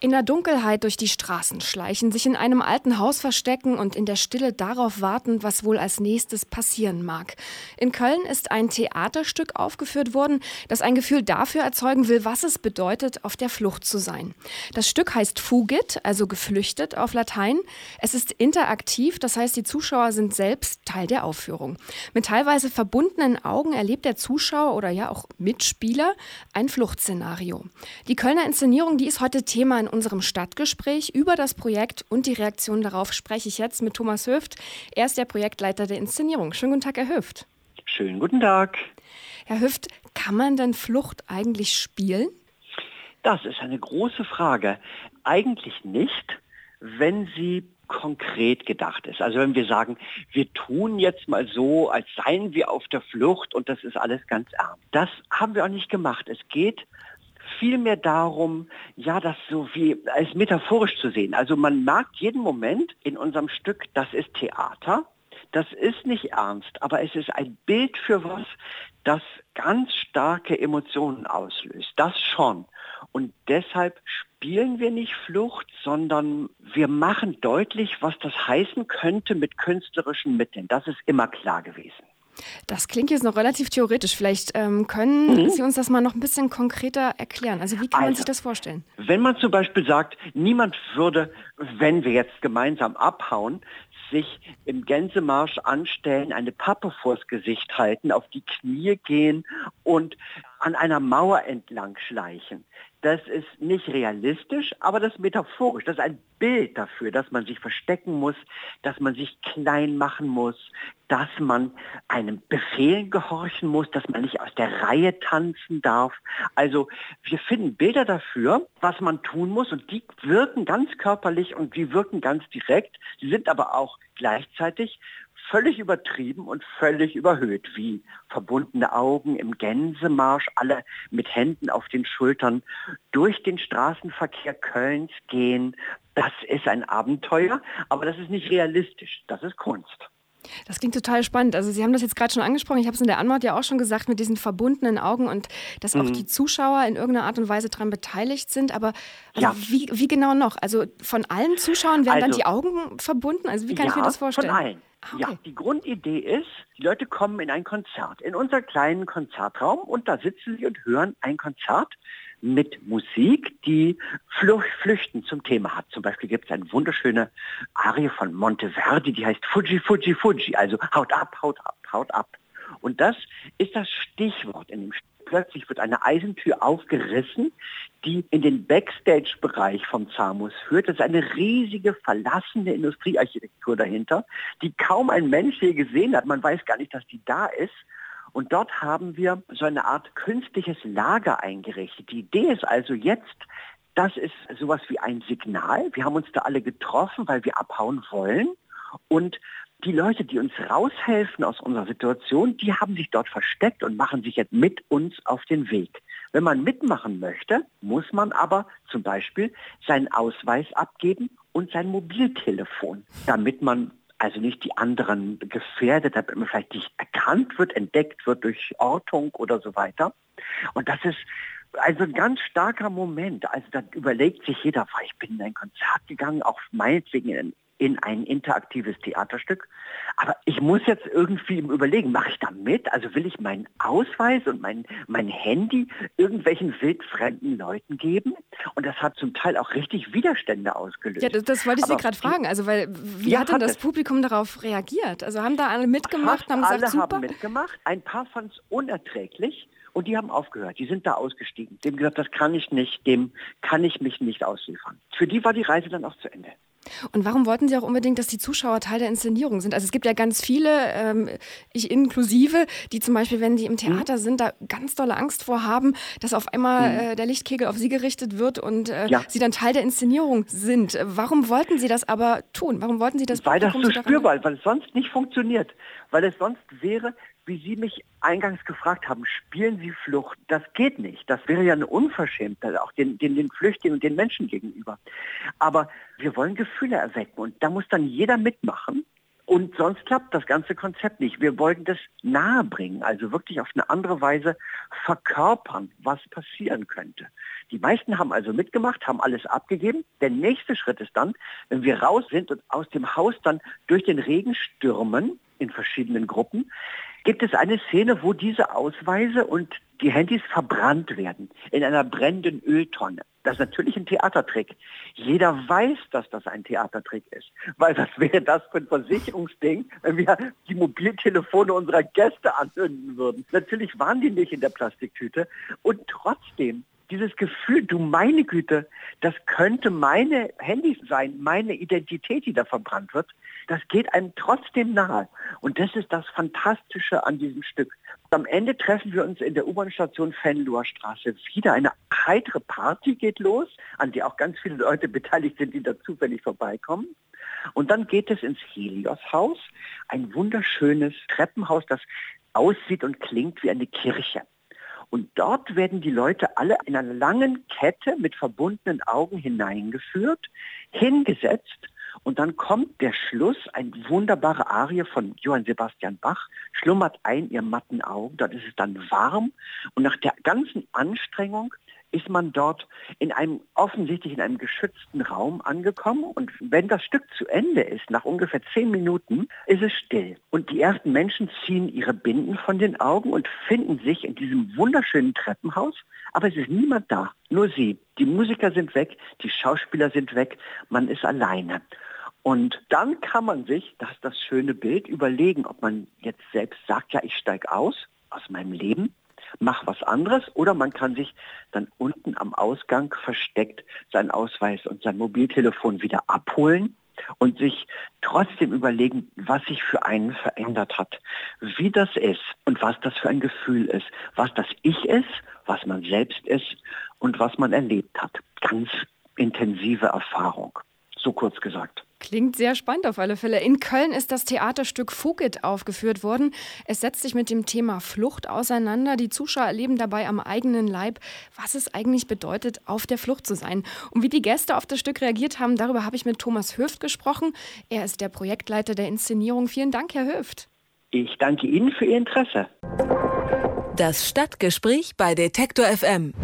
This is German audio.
In der Dunkelheit durch die Straßen schleichen, sich in einem alten Haus verstecken und in der Stille darauf warten, was wohl als nächstes passieren mag. In Köln ist ein Theaterstück aufgeführt worden, das ein Gefühl dafür erzeugen will, was es bedeutet, auf der Flucht zu sein. Das Stück heißt Fugit, also geflüchtet auf Latein. Es ist interaktiv, das heißt, die Zuschauer sind selbst Teil der Aufführung. Mit teilweise verbundenen Augen erlebt der Zuschauer oder ja auch Mitspieler ein Fluchtszenario. Die Kölner Inszenierung, die ist heute Thema in unserem Stadtgespräch über das Projekt und die Reaktion darauf spreche ich jetzt mit Thomas Höft. Er ist der Projektleiter der Inszenierung. Schönen guten Tag, Herr Höft. Schönen guten Tag. Herr Höft, kann man denn Flucht eigentlich spielen? Das ist eine große Frage. Eigentlich nicht, wenn sie konkret gedacht ist. Also wenn wir sagen, wir tun jetzt mal so, als seien wir auf der Flucht und das ist alles ganz ernst. Das haben wir auch nicht gemacht. Es geht vielmehr darum, ja, das so wie als metaphorisch zu sehen. Also man merkt jeden Moment in unserem Stück, das ist Theater. Das ist nicht ernst, aber es ist ein Bild für was, das ganz starke Emotionen auslöst. Das schon. Und deshalb spielen wir nicht Flucht, sondern wir machen deutlich, was das heißen könnte mit künstlerischen Mitteln. Das ist immer klar gewesen. Das klingt jetzt noch relativ theoretisch. Vielleicht ähm, können mhm. Sie uns das mal noch ein bisschen konkreter erklären. Also wie kann also, man sich das vorstellen? Wenn man zum Beispiel sagt, niemand würde, wenn wir jetzt gemeinsam abhauen, sich im Gänsemarsch anstellen, eine Pappe vors Gesicht halten, auf die Knie gehen und an einer Mauer entlang schleichen. Das ist nicht realistisch, aber das ist metaphorisch. Das ist ein Bild dafür, dass man sich verstecken muss, dass man sich klein machen muss, dass man einem Befehl gehorchen muss, dass man nicht aus der Reihe tanzen darf. Also wir finden Bilder dafür, was man tun muss und die wirken ganz körperlich und die wirken ganz direkt. Sie sind aber auch gleichzeitig völlig übertrieben und völlig überhöht, wie verbundene Augen im Gänsemarsch, alle mit Händen auf den Schultern durch den Straßenverkehr Kölns gehen. Das ist ein Abenteuer, aber das ist nicht realistisch, das ist Kunst. Das klingt total spannend. Also Sie haben das jetzt gerade schon angesprochen. Ich habe es in der Anmod ja auch schon gesagt mit diesen verbundenen Augen und dass mhm. auch die Zuschauer in irgendeiner Art und Weise daran beteiligt sind. Aber also ja. wie, wie, genau noch? Also von allen Zuschauern werden also, dann die Augen verbunden? Also wie kann ja, ich mir das vorstellen? Von allen. Ah, okay. Ja, die Grundidee ist, die Leute kommen in ein Konzert, in unser kleinen Konzertraum und da sitzen sie und hören ein Konzert mit Musik, die Flüchten zum Thema hat. Zum Beispiel gibt es eine wunderschöne Arie von Monteverdi, die heißt Fuji, Fuji, Fuji, also haut ab, haut ab, haut ab. Und das ist das Stichwort in dem Stück. Plötzlich wird eine Eisentür aufgerissen, die in den Backstage-Bereich vom Zamus führt. Das ist eine riesige, verlassene Industriearchitektur dahinter, die kaum ein Mensch je gesehen hat. Man weiß gar nicht, dass die da ist. Und dort haben wir so eine Art künstliches Lager eingerichtet. Die Idee ist also jetzt, das ist sowas wie ein Signal. Wir haben uns da alle getroffen, weil wir abhauen wollen. Und die Leute, die uns raushelfen aus unserer Situation, die haben sich dort versteckt und machen sich jetzt mit uns auf den Weg. Wenn man mitmachen möchte, muss man aber zum Beispiel seinen Ausweis abgeben und sein Mobiltelefon, damit man also nicht die anderen gefährdet, damit man vielleicht nicht erkannt wird, entdeckt wird durch Ortung oder so weiter. Und das ist also ein ganz starker Moment. Also da überlegt sich jeder, ich bin in ein Konzert gegangen, auch meinetwegen in in ein interaktives Theaterstück. Aber ich muss jetzt irgendwie überlegen, mache ich da mit? Also will ich meinen Ausweis und mein, mein Handy irgendwelchen wildfremden Leuten geben? Und das hat zum Teil auch richtig Widerstände ausgelöst. Ja, das, das wollte ich Sie gerade fragen. Also weil, wie ja, hat denn das es. Publikum darauf reagiert? Also haben da alle mitgemacht, Fast haben gesagt, alle super? haben mitgemacht. Ein paar fanden es unerträglich. Und die haben aufgehört, die sind da ausgestiegen. Dem gesagt, das kann ich nicht, dem kann ich mich nicht ausliefern. Für die war die Reise dann auch zu Ende. Und warum wollten Sie auch unbedingt, dass die Zuschauer Teil der Inszenierung sind? Also es gibt ja ganz viele, ähm, ich inklusive, die zum Beispiel, wenn die im Theater mhm. sind, da ganz dolle Angst vor haben, dass auf einmal mhm. äh, der Lichtkegel auf sie gerichtet wird und äh, ja. sie dann Teil der Inszenierung sind. Warum wollten Sie das aber tun? Warum wollten Sie das Weil das so spürbar, weil es sonst nicht funktioniert. Weil es sonst wäre, wie Sie mich eingangs gefragt haben, spielen Sie Flucht? Das geht nicht. Das wäre ja eine Unverschämtheit, auch den, den, den Flüchtlingen und den Menschen gegenüber. Aber wir wollen Gefühle erwecken und da muss dann jeder mitmachen. Und sonst klappt das ganze Konzept nicht. Wir wollten das nahebringen, also wirklich auf eine andere Weise verkörpern, was passieren könnte. Die meisten haben also mitgemacht, haben alles abgegeben. Der nächste Schritt ist dann, wenn wir raus sind und aus dem Haus dann durch den Regen stürmen, in verschiedenen Gruppen, gibt es eine Szene, wo diese Ausweise und die Handys verbrannt werden in einer brennenden Öltonne. Das ist natürlich ein Theatertrick. Jeder weiß, dass das ein Theatertrick ist. Weil was wäre das für ein Versicherungsding, wenn wir die Mobiltelefone unserer Gäste anzünden würden? Natürlich waren die nicht in der Plastiktüte. Und trotzdem dieses Gefühl, du meine Güte, das könnte meine Handys sein, meine Identität, die da verbrannt wird, das geht einem trotzdem nahe. Und das ist das Fantastische an diesem Stück. Am Ende treffen wir uns in der U-Bahn-Station Fenloher Straße wieder. Eine heitere Party geht los, an der auch ganz viele Leute beteiligt sind, die da zufällig vorbeikommen. Und dann geht es ins Helios-Haus, ein wunderschönes Treppenhaus, das aussieht und klingt wie eine Kirche. Und dort werden die Leute alle in einer langen Kette mit verbundenen Augen hineingeführt, hingesetzt. Und dann kommt der Schluss, ein wunderbare Arie von Johann Sebastian Bach, schlummert ein ihr matten Augen, dort ist es dann warm. Und nach der ganzen Anstrengung ist man dort in einem offensichtlich in einem geschützten Raum angekommen und wenn das Stück zu Ende ist, nach ungefähr zehn Minuten, ist es still. Und die ersten Menschen ziehen ihre Binden von den Augen und finden sich in diesem wunderschönen Treppenhaus, aber es ist niemand da, nur sie. Die Musiker sind weg, die Schauspieler sind weg, man ist alleine. Und dann kann man sich, das ist das schöne Bild, überlegen, ob man jetzt selbst sagt, ja, ich steige aus aus meinem Leben mach was anderes oder man kann sich dann unten am Ausgang versteckt seinen Ausweis und sein Mobiltelefon wieder abholen und sich trotzdem überlegen, was sich für einen verändert hat, wie das ist und was das für ein Gefühl ist, was das Ich ist, was man selbst ist und was man erlebt hat. Ganz intensive Erfahrung, so kurz gesagt. Klingt sehr spannend auf alle Fälle. In Köln ist das Theaterstück Fugit aufgeführt worden. Es setzt sich mit dem Thema Flucht auseinander. Die Zuschauer erleben dabei am eigenen Leib, was es eigentlich bedeutet, auf der Flucht zu sein. Und wie die Gäste auf das Stück reagiert haben, darüber habe ich mit Thomas Höft gesprochen. Er ist der Projektleiter der Inszenierung. Vielen Dank, Herr Höft. Ich danke Ihnen für Ihr Interesse. Das Stadtgespräch bei Detektor FM.